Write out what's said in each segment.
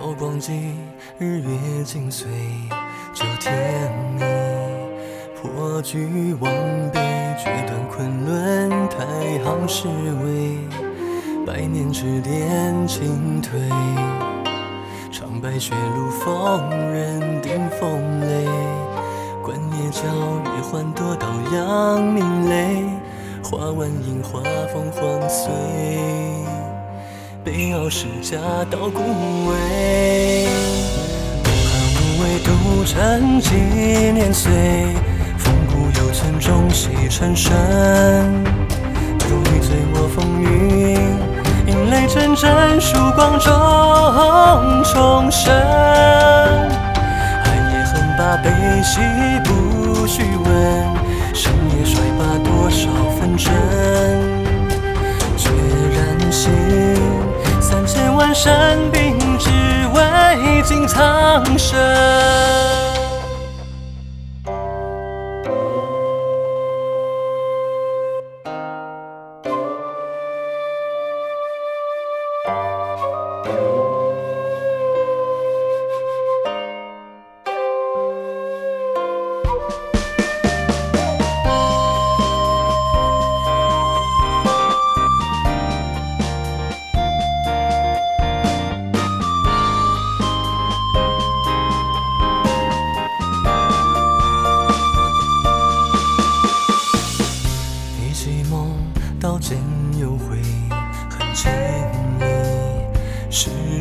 韶光寄，日月尽随，旧天明。破局忘悲，决断昆仑，太行是危。百年之巅进退，长白雪露风人顶风雷。观夜角，月换夺刀扬名泪，化万影，花风凰碎。北傲世家道孤味。东汉无为独成纪年岁，风骨犹存中西沉深。独你醉我风云，引泪阵阵曙光中重生。寒夜横把悲喜不须问。深夜摔罢多少纷争，三千万山兵，只为尽苍生。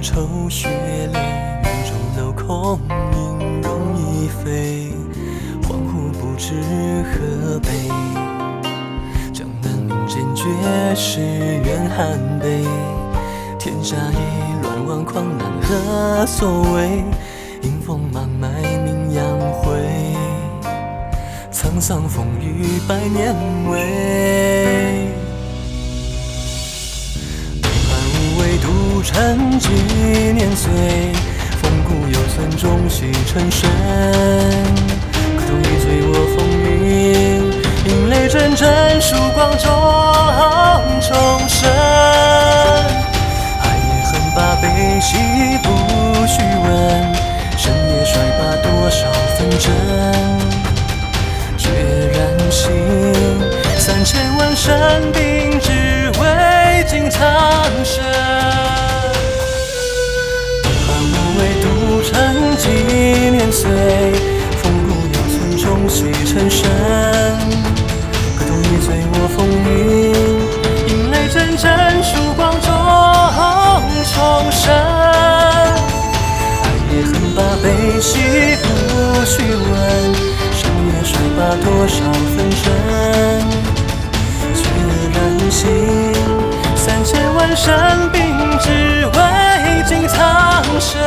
愁血泪，云中楼空影容易飞。恍惚不知何悲，江南民间绝世怨寒悲。天下已乱，王狂难何所谓？迎风满脉名扬灰，沧桑风雨百年味。浮沉几年岁，风骨犹存，中西沉深。可同一醉我风云，引泪阵阵，曙光中重生。爱也恨把悲喜不须问，生也衰罢多少纷争。决然心，三千万山兵，只为尽苍生。沉寂年岁，风骨瑶村终许成神。可童也醉我风林，迎来阵阵曙光。中重生，爱也恨罢，悲喜不须问。生也衰罢，多少分身。却难心，三千万山兵，只为敬苍生。